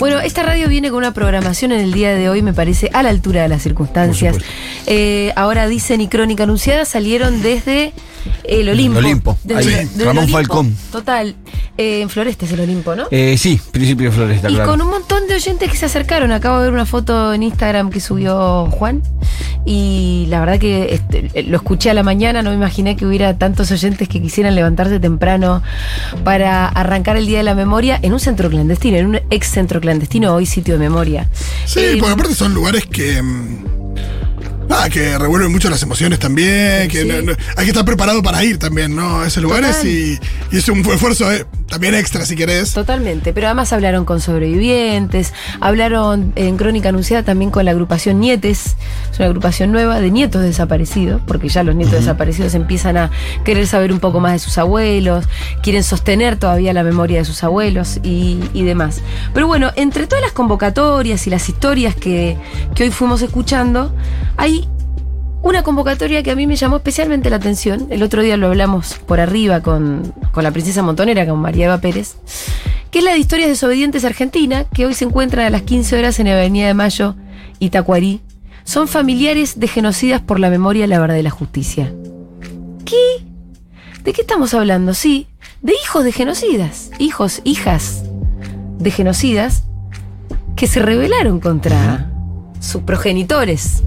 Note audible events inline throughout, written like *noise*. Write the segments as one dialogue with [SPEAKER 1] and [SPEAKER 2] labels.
[SPEAKER 1] Bueno, esta radio viene con una programación en el día de hoy, me parece, a la altura de las circunstancias. Eh, ahora dicen y Crónica Anunciada salieron desde el Olimpo.
[SPEAKER 2] El Olimpo,
[SPEAKER 1] Desde-
[SPEAKER 2] Ramón
[SPEAKER 1] Olimpo.
[SPEAKER 2] Falcón.
[SPEAKER 1] Total. Eh, en Floresta es el Olimpo, ¿no?
[SPEAKER 2] Eh, sí, Principio de Floresta,
[SPEAKER 1] y
[SPEAKER 2] claro.
[SPEAKER 1] con un montón de oyentes que se acercaron. Acabo de ver una foto en Instagram que subió Juan. Y la verdad que este, lo escuché a la mañana, no me imaginé que hubiera tantos oyentes que quisieran levantarse temprano para arrancar el Día de la Memoria en un centro clandestino, en un ex centro clandestino, hoy sitio de memoria.
[SPEAKER 3] Sí,
[SPEAKER 1] Eh,
[SPEAKER 3] porque aparte son lugares que. Nada, que revuelven mucho las emociones también. Que
[SPEAKER 1] Sí.
[SPEAKER 3] no- no- hay que estar preparado para ir también, ¿no? A esos lugares y, y es un esfuerzo eh, también extra, si querés.
[SPEAKER 1] Totalmente, pero además hablaron con sobrevivientes, hablaron en Crónica Anunciada también con la agrupación Nietes, es una agrupación nueva de nietos desaparecidos, porque ya los nietos desaparecidos empiezan a querer saber un poco más de sus abuelos, quieren sostener todavía la memoria de sus abuelos y, y demás. Pero bueno, entre todas las convocatorias y las historias que, que hoy fuimos escuchando, hay una convocatoria que a mí me llamó especialmente la atención. El otro día lo hablamos por arriba con, con la princesa Montonera, con María Eva Pérez, que es la de Historias Desobedientes Argentina, que hoy se encuentran a las 15 horas en Avenida de Mayo, Itacuarí. Son familiares de genocidas por la memoria, la verdad y la justicia. ¿Qué? ¿De qué estamos hablando? Sí, de hijos de genocidas, hijos, hijas de genocidas que se rebelaron contra sus progenitores.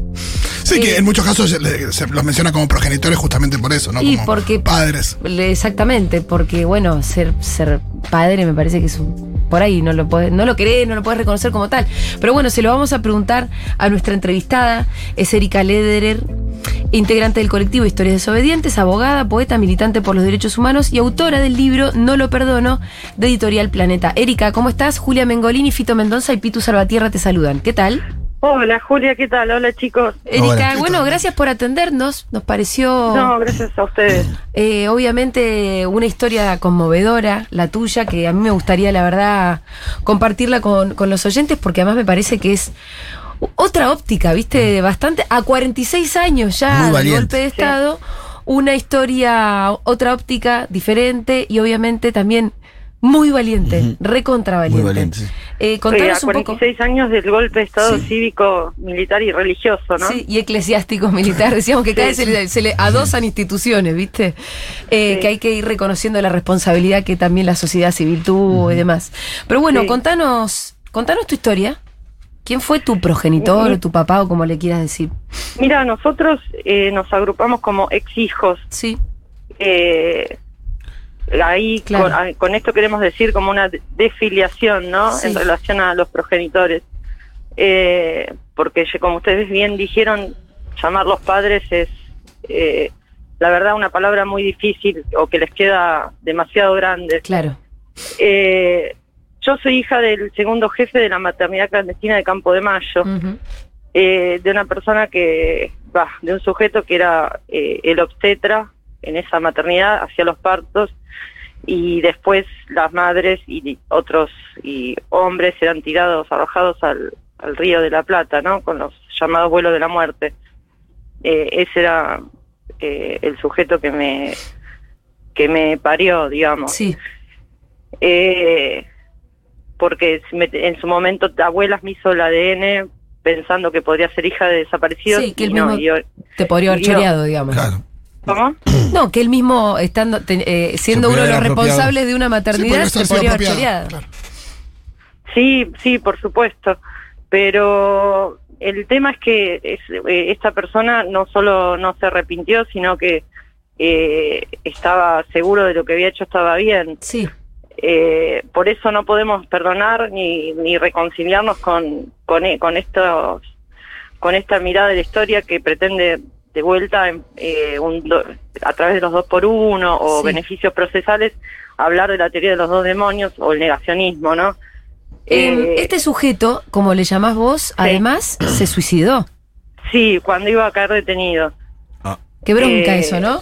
[SPEAKER 3] Sí, que
[SPEAKER 1] Eh,
[SPEAKER 3] en muchos casos se, los menciona como progenitores justamente por eso, ¿no?
[SPEAKER 1] Y
[SPEAKER 3] como
[SPEAKER 1] porque-
[SPEAKER 3] padres.
[SPEAKER 1] Exactamente, porque bueno, ser, ser padre me parece que es un, por ahí, no lo puede, no lo querés, no lo puedes reconocer como tal. Pero bueno, se lo vamos a preguntar a nuestra entrevistada, es Erika Lederer, integrante del colectivo Historias Desobedientes, abogada, poeta, militante por los derechos humanos y autora del libro No lo perdono, de Editorial Planeta. Erika, ¿cómo estás? Julia Mengolini, Fito Mendoza y Pitu Salvatierra te saludan. ¿Qué tal?
[SPEAKER 4] Hola Julia, ¿qué tal? Hola chicos.
[SPEAKER 1] Erika,
[SPEAKER 2] Hola, ¿qué
[SPEAKER 1] bueno, gracias por atendernos. Nos pareció...
[SPEAKER 4] No, gracias a ustedes.
[SPEAKER 1] Eh, obviamente una historia conmovedora, la tuya, que a mí me gustaría, la verdad, compartirla con, con los oyentes, porque además me parece que es otra óptica, ¿viste? Bastante, a 46 años ya del golpe de Estado, una historia, otra óptica diferente y obviamente también muy valiente, recontra valiente.
[SPEAKER 2] Muy valiente.
[SPEAKER 1] Eh,
[SPEAKER 4] Sí, a
[SPEAKER 1] contanos un poco.
[SPEAKER 4] 46 años del golpe de Estado
[SPEAKER 2] Sí.
[SPEAKER 4] cívico, militar y religioso, ¿no?
[SPEAKER 1] Sí, y eclesiástico militar. Decíamos que cada vez se le, se le adosan instituciones, ¿viste? Eh,
[SPEAKER 4] Sí.
[SPEAKER 1] Que hay que ir reconociendo la responsabilidad que también la sociedad civil tuvo y demás. Pero bueno,
[SPEAKER 4] Sí.
[SPEAKER 1] contanos, contanos tu historia. ¿Quién fue tu progenitor o tu papá o como le quieras decir?
[SPEAKER 4] Mira, nosotros eh, nos agrupamos como ex hijos.
[SPEAKER 1] Sí,
[SPEAKER 4] Eh, ahí
[SPEAKER 1] Claro.
[SPEAKER 4] con, ah, con esto queremos decir como una de- desfiliación, ¿no?
[SPEAKER 1] Sí.
[SPEAKER 4] En relación a los progenitores. Eh, porque como ustedes bien dijeron, llamar los padres es, eh, la verdad, una palabra muy difícil o que les queda demasiado grande.
[SPEAKER 1] claro.
[SPEAKER 4] Eh, yo soy hija del segundo jefe de la maternidad clandestina de Campo de Mayo, eh, de una persona que, va, de un sujeto que era eh, el obstetra en esa maternidad, hacía los partos, y después las madres y otros y hombres eran tirados, arrojados al, al río de la Plata, ¿no? Con los llamados vuelos de la muerte. Eh, ese era eh, el sujeto que me que me parió, digamos
[SPEAKER 1] Sí,
[SPEAKER 4] eh, porque en su momento abuelas me hizo el ADN pensando que podría ser hija de desaparecidos.
[SPEAKER 1] Sí, que
[SPEAKER 4] y
[SPEAKER 1] él
[SPEAKER 4] no,
[SPEAKER 1] mismo-
[SPEAKER 4] y yo-
[SPEAKER 1] te podría haber choreado, digamos.
[SPEAKER 2] Claro.
[SPEAKER 4] ¿Cómo?
[SPEAKER 1] No, que él mismo, estando, eh, siendo uno de los
[SPEAKER 2] apropiado.
[SPEAKER 1] responsables de una
[SPEAKER 3] Sí,
[SPEAKER 1] maternidad,
[SPEAKER 3] podría
[SPEAKER 1] se podría haber
[SPEAKER 3] apropiado,
[SPEAKER 1] choreado.
[SPEAKER 3] claro.
[SPEAKER 4] Sí, sí, por supuesto. Pero el tema es que es- eh, esta persona no solo no se arrepintió, sino que eh, estaba seguro de lo que había hecho estaba bien.
[SPEAKER 1] Sí,
[SPEAKER 4] Eh, por eso no podemos perdonar ni, ni reconciliarnos con, con, e- con estos con esta mirada de la historia que pretende de vuelta en, eh, un do- a través de los dos por uno o
[SPEAKER 1] Sí.
[SPEAKER 4] beneficios procesales hablar de la teoría de los dos demonios o el negacionismo, ¿no?
[SPEAKER 1] Eh,
[SPEAKER 4] Eh,
[SPEAKER 1] este sujeto, como le llamás vos, además se suicidó.
[SPEAKER 4] Sí, cuando iba a caer detenido.
[SPEAKER 2] Ah,
[SPEAKER 1] Qué bronca
[SPEAKER 4] Eh,
[SPEAKER 1] eso, ¿no?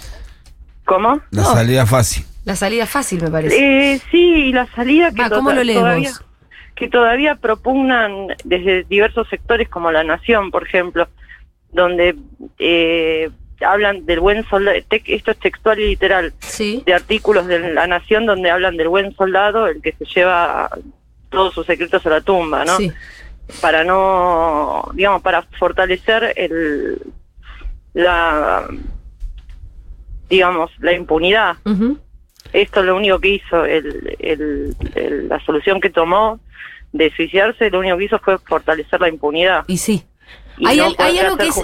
[SPEAKER 4] ¿Cómo?
[SPEAKER 2] la
[SPEAKER 1] No.
[SPEAKER 2] salida fácil.
[SPEAKER 1] La salida fácil, me parece.
[SPEAKER 4] Eh, sí, y la salida que,
[SPEAKER 1] Va, ¿cómo lo
[SPEAKER 4] todavía, que todavía propugnan desde diversos sectores como La Nación, por ejemplo, donde eh, hablan del buen soldado, esto es textual y literal,
[SPEAKER 1] Sí.
[SPEAKER 4] de artículos de La Nación donde hablan del buen soldado, el que se lleva todos sus secretos a la tumba, ¿no?
[SPEAKER 1] Sí.
[SPEAKER 4] Para no, digamos, para fortalecer el, la, digamos, la impunidad. Esto es lo único que hizo, el, el- el- la solución que tomó de suicidarse, lo único que hizo fue fortalecer la impunidad.
[SPEAKER 1] Y sí.
[SPEAKER 4] Y
[SPEAKER 1] hay,
[SPEAKER 4] no
[SPEAKER 1] al- hay algo que es-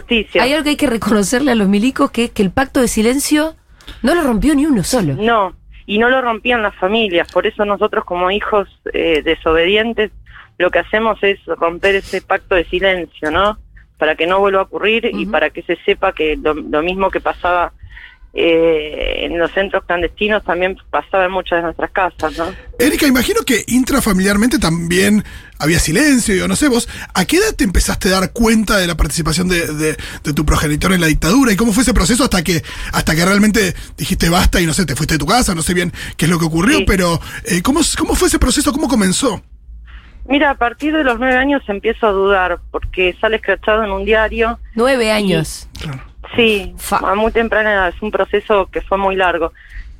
[SPEAKER 1] hay algo que hay que reconocerle a los milicos, que es que el pacto de silencio no lo rompió ni uno solo.
[SPEAKER 4] No, y no lo rompían las familias, por eso nosotros como hijos eh, desobedientes lo que hacemos es romper ese pacto de silencio, ¿no? Para que no vuelva a ocurrir y para que se sepa que lo, lo mismo que pasaba eh, en los centros clandestinos también pasaba en muchas de nuestras casas, ¿no?
[SPEAKER 3] Erika, imagino que intrafamiliarmente también había silencio, yo no sé, vos, ¿a qué edad te empezaste a dar cuenta de la participación de, de- de tu progenitor en la dictadura? ¿Y cómo fue ese proceso hasta que, hasta que realmente dijiste basta y no sé, te fuiste de tu casa, no sé bien qué es lo que ocurrió,
[SPEAKER 4] Sí.
[SPEAKER 3] pero eh, ¿cómo, ¿cómo fue ese proceso? ¿Cómo comenzó?
[SPEAKER 4] Mira, a partir de los nueve años empiezo a dudar porque sale escrachado en un diario
[SPEAKER 1] Nueve años.
[SPEAKER 3] Claro.
[SPEAKER 4] Sí,
[SPEAKER 1] Fa.
[SPEAKER 4] a muy temprana edad, es un proceso que fue muy largo.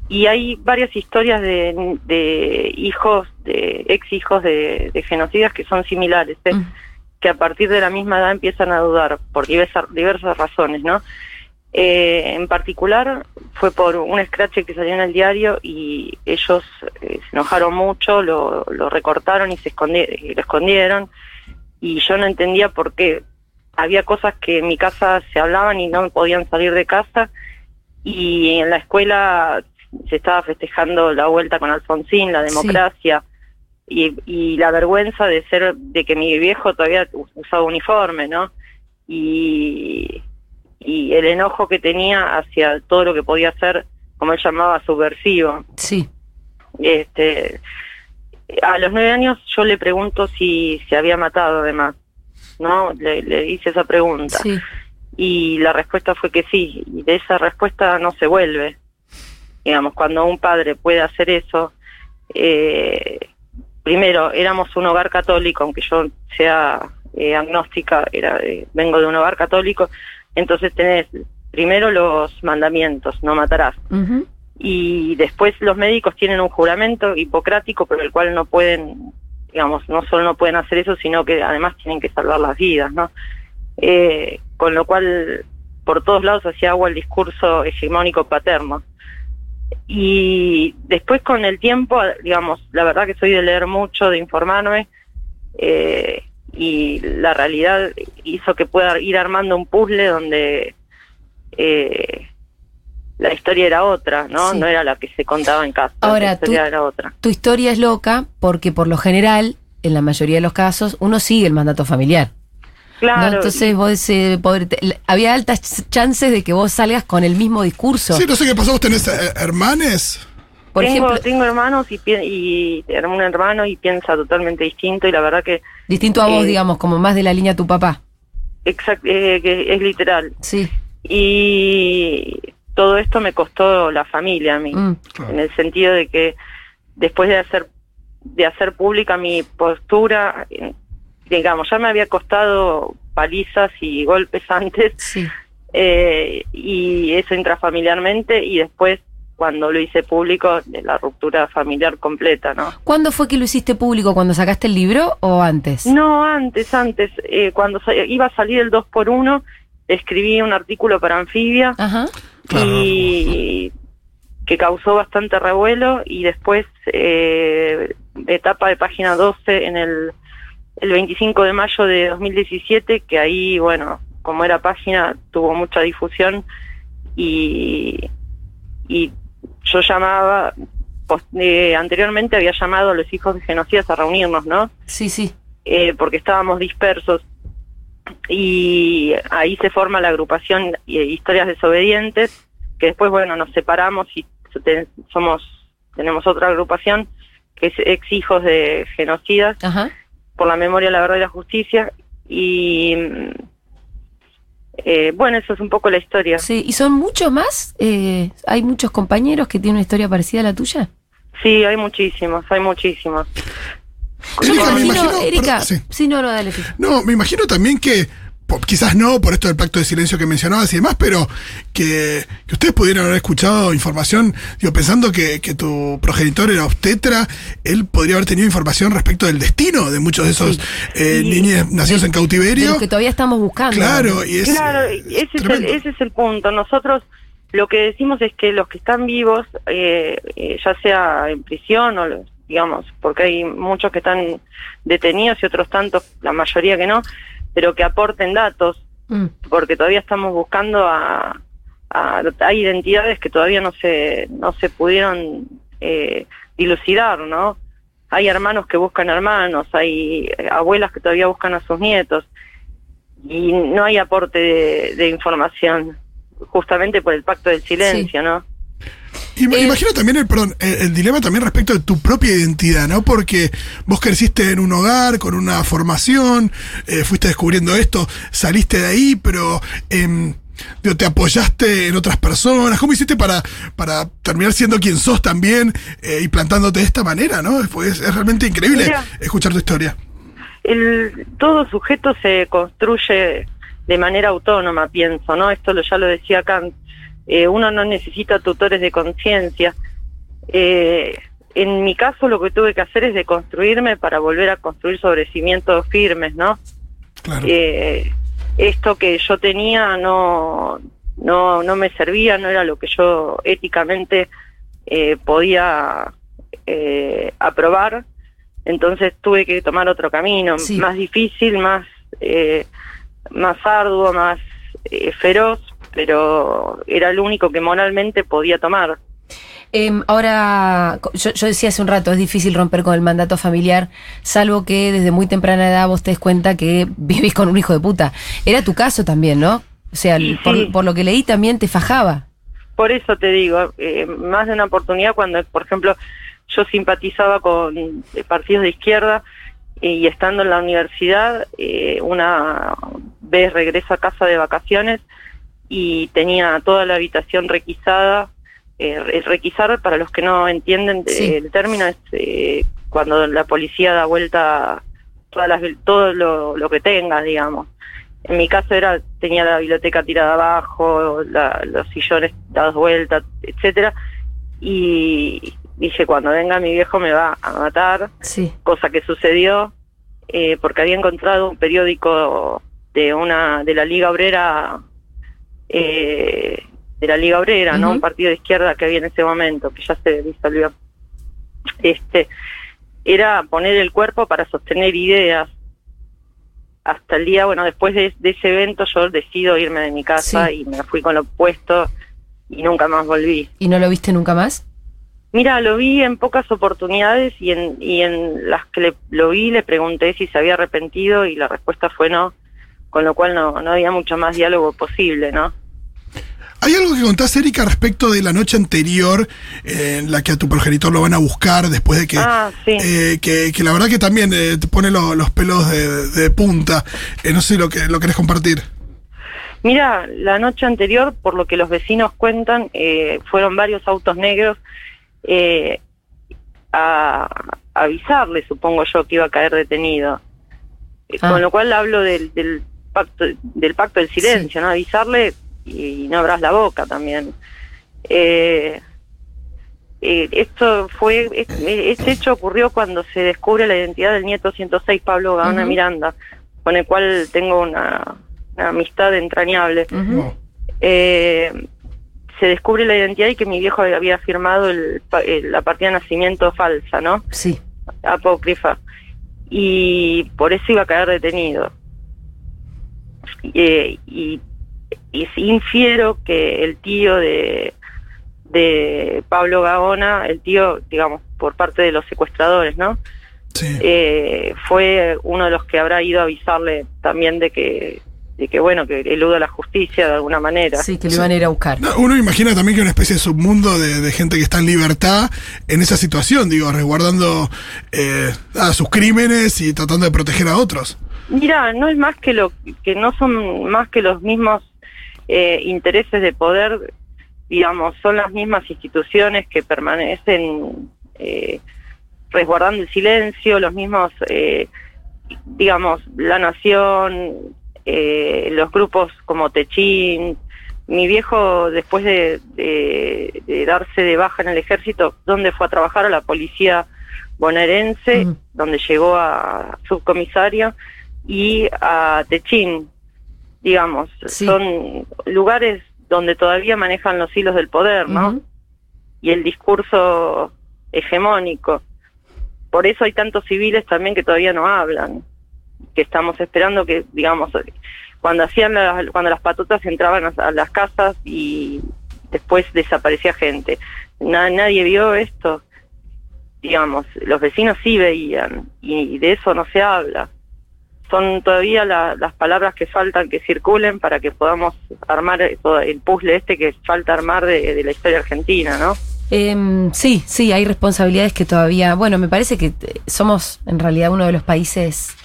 [SPEAKER 4] Y hay varias historias de, de hijos, de ex hijos de, de genocidas que son similares, ¿eh?
[SPEAKER 1] Mm.
[SPEAKER 4] que a partir de la misma edad empiezan a dudar por diversas, diversas razones, ¿no? Eh, en particular fue por un scratch que salió en el diario y ellos eh, se enojaron mucho, lo, lo recortaron y se y lo escondieron y yo no entendía por qué había cosas que en mi casa se hablaban y no podían salir de casa y en la escuela se estaba festejando la vuelta con Alfonsín, la
[SPEAKER 1] Sí.
[SPEAKER 4] democracia y, y la vergüenza de ser de que mi viejo todavía usaba uniforme, ¿no? Y, y el enojo que tenía hacia todo lo que podía ser, como él llamaba, subversivo.
[SPEAKER 1] Sí.
[SPEAKER 4] Este, a los nueve años yo le pregunto si se había matado además, ¿no? Le, le hice esa pregunta.
[SPEAKER 1] Sí.
[SPEAKER 4] Y la respuesta fue que sí, y de esa respuesta no se vuelve. Digamos, cuando un padre puede hacer eso, eh, primero, éramos un hogar católico, aunque yo sea eh, agnóstica, era, eh, vengo de un hogar católico, entonces tenés primero los mandamientos, no matarás y después los médicos tienen un juramento hipocrático por el cual no pueden, digamos, no solo no pueden hacer eso, sino que además tienen que salvar las vidas, ¿no? Eh, con lo cual, por todos lados hacía agua el discurso hegemónico paterno. Y después con el tiempo, digamos, la verdad que soy de leer mucho, de informarme, eh, y la realidad hizo que pueda ir armando un puzzle donde eh, la historia era otra, ¿no?
[SPEAKER 1] Sí.
[SPEAKER 4] No era la que se contaba en casa.
[SPEAKER 1] Ahora,
[SPEAKER 4] la historia
[SPEAKER 1] tú-
[SPEAKER 4] era otra.
[SPEAKER 1] Tu historia es loca porque por lo general, en la mayoría de los casos, uno sigue el mandato familiar. ¿no?
[SPEAKER 4] Claro.
[SPEAKER 1] Entonces vos eh, poder- te- l- había altas ch- chances de que vos salgas con el mismo discurso.
[SPEAKER 3] Sí, no sé qué pasó, vos tenés eh, hermanes.
[SPEAKER 1] Por
[SPEAKER 4] tengo,
[SPEAKER 1] ejemplo,
[SPEAKER 4] tengo hermanos y, y un hermano y piensa totalmente distinto y la verdad que,
[SPEAKER 1] distinto a vos,
[SPEAKER 4] eh,
[SPEAKER 1] digamos, como más de la línea tu papá.
[SPEAKER 4] exact, eh, que es literal.
[SPEAKER 1] Sí.
[SPEAKER 4] Y todo esto me costó la familia a mí,
[SPEAKER 1] Mm.
[SPEAKER 4] en el sentido de que después de hacer de hacer pública mi postura, eh, digamos, ya me había costado palizas y golpes *laughs* antes,
[SPEAKER 1] Sí.
[SPEAKER 4] eh, y eso intrafamiliarmente, y después cuando lo hice público, de la ruptura familiar completa, ¿no?
[SPEAKER 1] ¿Cuándo fue que lo hiciste público? ¿Cuando sacaste el libro o antes?
[SPEAKER 4] No, antes, antes, eh, cuando iba a salir el 2 por 1 escribí un artículo para Anfibia
[SPEAKER 1] Ajá.
[SPEAKER 4] Y que causó bastante revuelo y después eh, etapa de página 12 en el, el 25 de mayo de 2017 que ahí bueno como era página tuvo mucha difusión y y yo llamaba eh, anteriormente había llamado a los hijos de genocidas a reunirnos no
[SPEAKER 1] Sí, sí.
[SPEAKER 4] eh, porque estábamos dispersos y ahí se forma la agrupación eh, Historias Desobedientes, que después, bueno, nos separamos y te- somos tenemos otra agrupación que es ex hijos de genocidas
[SPEAKER 1] Ajá.
[SPEAKER 4] por la memoria, la verdad y la justicia y eh, bueno, eso es un poco la historia.
[SPEAKER 1] Sí. ¿Y son muchos más? Eh, ¿Hay muchos compañeros que tienen una historia parecida a la tuya?
[SPEAKER 4] Sí, hay muchísimos, hay muchísimos.
[SPEAKER 3] Erika,
[SPEAKER 1] me
[SPEAKER 3] me
[SPEAKER 1] imagino, Erika,
[SPEAKER 3] perdón, sí.
[SPEAKER 1] sí. no, no, dale.
[SPEAKER 3] No, me imagino también que quizás no por esto del pacto de silencio que mencionabas y demás, pero que, que ustedes pudieran haber escuchado información, digo, pensando que, que tu progenitor era obstetra, él podría haber tenido información respecto del destino de muchos de esos
[SPEAKER 1] Sí.
[SPEAKER 3] eh, niños nacidos en
[SPEAKER 1] De
[SPEAKER 3] cautiverio.
[SPEAKER 1] lo que todavía estamos buscando.
[SPEAKER 3] Claro, y es.
[SPEAKER 4] Claro, ese es, el, ese es el punto. Nosotros lo que decimos es que los que están vivos, eh, eh, ya sea en prisión o, digamos, porque hay muchos que están detenidos y otros tantos, la mayoría que no, pero que aporten datos,
[SPEAKER 1] Mm.
[SPEAKER 4] porque todavía estamos buscando a, a- hay identidades que todavía no se no se pudieron eh, dilucidar, ¿no? Hay hermanos que buscan hermanos, hay abuelas que todavía buscan a sus nietos y no hay aporte de, de información, justamente por el pacto del silencio, ¿no?
[SPEAKER 3] Im-
[SPEAKER 1] Eh,
[SPEAKER 3] Imagino también el, perdón, el, el dilema también respecto de tu propia identidad, ¿no? Porque vos creciste en un hogar con una formación, eh, fuiste descubriendo esto, saliste de ahí, pero digo, te apoyaste en otras personas. ¿Cómo hiciste para, para terminar siendo quien sos también eh, y plantándote de esta manera, ¿no? Pues es realmente increíble
[SPEAKER 4] Mira.
[SPEAKER 3] escuchar tu historia.
[SPEAKER 4] el, todo sujeto se construye de manera autónoma, pienso, ¿no? Esto lo, ya lo decía Kant. Eh, uno no necesita tutores de conciencia. Eh, en mi caso, lo que tuve que hacer es deconstruirme para volver a construir sobre cimientos firmes, ¿no?
[SPEAKER 3] Claro.
[SPEAKER 4] Eh, esto que yo tenía no, no, no me servía, no era lo que yo éticamente eh, podía eh, aprobar. Entonces tuve que tomar otro camino,
[SPEAKER 1] Sí.
[SPEAKER 4] más difícil, más, eh, más arduo, más eh, feroz, pero era el único que moralmente podía tomar.
[SPEAKER 1] Em, ahora, yo, yo decía hace un rato, es difícil romper con el mandato familiar, salvo que desde muy temprana edad vos te des cuenta que *laughs* vivís con un hijo de puta. Era tu caso también, ¿no? O sea, por,
[SPEAKER 4] sí.
[SPEAKER 1] por lo que leí también te fajaba.
[SPEAKER 4] Por eso te digo, eh, más de una oportunidad cuando, por ejemplo, yo simpatizaba con eh, partidos de izquierda eh, y estando en la universidad, eh, una vez regreso a casa de vacaciones y tenía toda la habitación requisada. Eh, re- requisar, para los que no entienden
[SPEAKER 1] Sí.
[SPEAKER 4] el término, es eh, cuando la policía da vuelta todas las, todo lo, lo que tengas, digamos. En mi caso era tenía la biblioteca tirada abajo, la- los sillones dados vueltas, etcétera, y dije cuando venga mi viejo me va a matar,
[SPEAKER 1] Sí.
[SPEAKER 4] cosa que sucedió eh, porque había encontrado un periódico de una de la Liga Obrera eh, de la Liga Obrera, no un partido de izquierda que había en ese momento que ya se disolvió. Este era poner el cuerpo para sostener ideas hasta el día, bueno, después de, de ese evento yo decido irme de mi casa
[SPEAKER 1] Sí.
[SPEAKER 4] y me fui con lo opuesto y nunca más volví.
[SPEAKER 1] ¿Y no lo viste nunca más?
[SPEAKER 4] Mira, lo vi en pocas oportunidades y en, y en las que le- lo vi le pregunté si se había arrepentido y la respuesta fue no, con lo cual no, no había mucho más diálogo posible, ¿no?
[SPEAKER 3] ¿Hay algo que contás, Erika, respecto de la noche anterior eh, en la que a tu progenitor lo van a buscar después de que...
[SPEAKER 4] Ah, sí.
[SPEAKER 3] eh, que, que la verdad que también eh, te pone lo- los pelos de, de punta. Eh, no sé si lo que lo querés compartir.
[SPEAKER 4] Mira, la noche anterior, por lo que los vecinos cuentan, eh, fueron varios autos negros eh, a, a avisarle, supongo yo, que iba a caer detenido.
[SPEAKER 1] Ah.
[SPEAKER 4] Con lo cual hablo del, del pacto del pacto del silencio, ¿no? Avisarle y no abras la boca también. Eh, eh, esto fue, este, este hecho ocurrió cuando se descubre la identidad del nieto 106, Pablo Gaona. Miranda, con el cual tengo una, una amistad entrañable. Eh, se descubre la identidad y que mi viejo había firmado el, pa- el- la partida de nacimiento falsa, ¿no?
[SPEAKER 1] Sí.
[SPEAKER 4] Apócrifa. Y por eso iba a caer detenido. Eh, y, y infiero que el tío de, de Pablo Gaona, el tío, digamos, por parte de los secuestradores, ¿no?
[SPEAKER 3] Sí.
[SPEAKER 4] eh, fue uno de los que habrá ido a avisarle también de que, de que bueno, que eluda la justicia de alguna manera.
[SPEAKER 1] Sí, que lo iban a ir a buscar.
[SPEAKER 3] No, Uno imagina también que una especie de submundo de, de gente que está en libertad en esa situación, digo, resguardando eh, ah, sus crímenes y tratando de proteger a otros.
[SPEAKER 4] Mira, no es más que lo que no son más que los mismos eh, intereses de poder, digamos, son las mismas instituciones que permanecen eh, resguardando el silencio, los mismos, eh, digamos, la nación, eh, los grupos como Techín. Mi viejo, después de, de- de darse de baja en el ejército, donde fue a trabajar a la policía bonaerense,
[SPEAKER 1] Mm.
[SPEAKER 4] donde llegó a subcomisario, y a Techín, digamos.
[SPEAKER 1] Sí.
[SPEAKER 4] Son lugares donde todavía manejan los hilos del poder, ¿no? Y el discurso hegemónico. Por eso hay tantos civiles también que todavía no hablan, que estamos esperando que, digamos, cuando hacían las, cuando las patotas entraban a, a las casas y después desaparecía gente. Na- nadie vio esto, digamos, los vecinos sí veían y de eso no se habla. Son todavía la- las palabras que faltan que circulen para que podamos armar todo el puzzle este que falta armar de, de la historia argentina, ¿no?
[SPEAKER 1] Em, sí, sí, hay responsabilidades que todavía, bueno, me parece que eh, somos en realidad uno de los países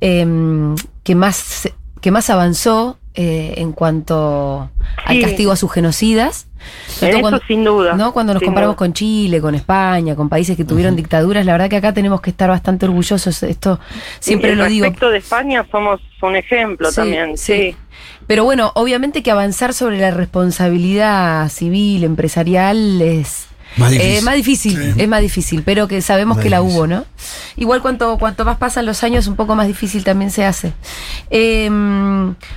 [SPEAKER 1] em, que más que más avanzó eh, en cuanto al castigo a sus genocidas.
[SPEAKER 4] En eso sin duda.
[SPEAKER 1] ¿no? Cuando nos comparamos
[SPEAKER 4] duda.
[SPEAKER 1] con Chile, con España, con países que tuvieron dictaduras, la verdad que acá tenemos que estar bastante orgullosos. Esto siempre
[SPEAKER 4] Y
[SPEAKER 1] lo digo.
[SPEAKER 4] Respecto de España somos un ejemplo
[SPEAKER 1] Sí,
[SPEAKER 4] también, sí.
[SPEAKER 1] Pero bueno, obviamente que avanzar sobre la responsabilidad civil, empresarial, es
[SPEAKER 2] Más difícil.
[SPEAKER 1] eh, más difícil,
[SPEAKER 3] Sí.
[SPEAKER 1] es más difícil, pero que sabemos
[SPEAKER 2] Más
[SPEAKER 1] que la
[SPEAKER 2] difícil.
[SPEAKER 1] hubo, ¿no? Igual cuanto, cuanto más pasan los años, un poco más difícil también se hace. Eh,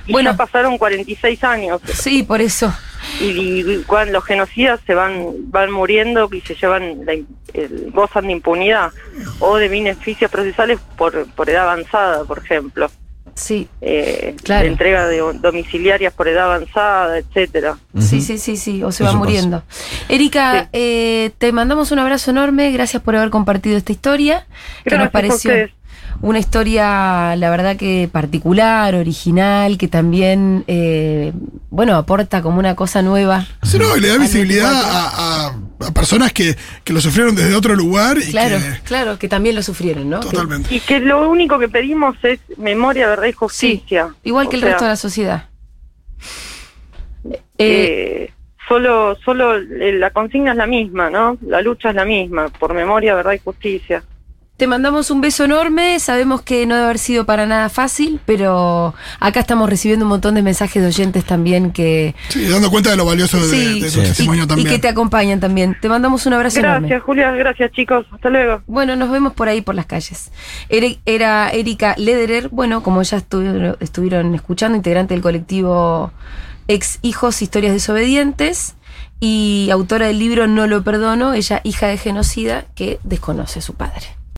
[SPEAKER 4] Y
[SPEAKER 1] bueno,
[SPEAKER 4] ya pasaron 46 años
[SPEAKER 1] sí, por eso.
[SPEAKER 4] y, y cuando los genocidas se van van muriendo y se llevan la, el- gozan de impunidad o de beneficios procesales por, por edad avanzada, por ejemplo.
[SPEAKER 1] Sí,
[SPEAKER 4] Eh,
[SPEAKER 1] Claro.
[SPEAKER 4] de entrega de domiciliarias por edad avanzada, etcétera.
[SPEAKER 1] sí, sí, sí, sí, o se
[SPEAKER 2] Eso
[SPEAKER 1] va
[SPEAKER 2] pasa.
[SPEAKER 1] muriendo. Erika,
[SPEAKER 4] Sí.
[SPEAKER 1] eh, te mandamos un abrazo enorme, gracias por haber compartido esta historia, que nos pareció una historia, la verdad que particular, original, que también, eh, bueno, aporta como una cosa nueva.
[SPEAKER 3] Sí, no, y le da visibilidad
[SPEAKER 1] 24.
[SPEAKER 3] a, a- a personas que, que lo sufrieron desde otro lugar y
[SPEAKER 1] Claro,
[SPEAKER 3] que.
[SPEAKER 1] claro, que también lo sufrieron, ¿no?
[SPEAKER 3] Totalmente.
[SPEAKER 4] Y que lo único que pedimos es memoria, verdad y justicia.
[SPEAKER 1] igual que el
[SPEAKER 4] sea,
[SPEAKER 1] resto de la sociedad. Eh,
[SPEAKER 4] eh, solo, solo eh, la consigna es la misma, ¿no? La lucha es la misma, por memoria, verdad y justicia.
[SPEAKER 1] Te mandamos un beso enorme, sabemos que no debe haber sido para nada fácil, pero acá estamos recibiendo un montón de mensajes de oyentes también que...
[SPEAKER 3] Sí, dando cuenta de lo valioso de,
[SPEAKER 1] Sí,
[SPEAKER 3] de
[SPEAKER 2] Sí.
[SPEAKER 3] tu testimonio
[SPEAKER 1] y, y
[SPEAKER 3] también.
[SPEAKER 1] que te acompañan también. Te mandamos un abrazo enorme.
[SPEAKER 4] Gracias, Julia, gracias, chicos. Hasta luego.
[SPEAKER 1] Bueno, nos vemos por ahí por las calles. Era Erika Lederer, bueno, como ya estuvieron, estuvieron escuchando, integrante del colectivo Ex Hijos Historias Desobedientes y autora del libro No lo perdono, ella hija de genocida que desconoce a su padre.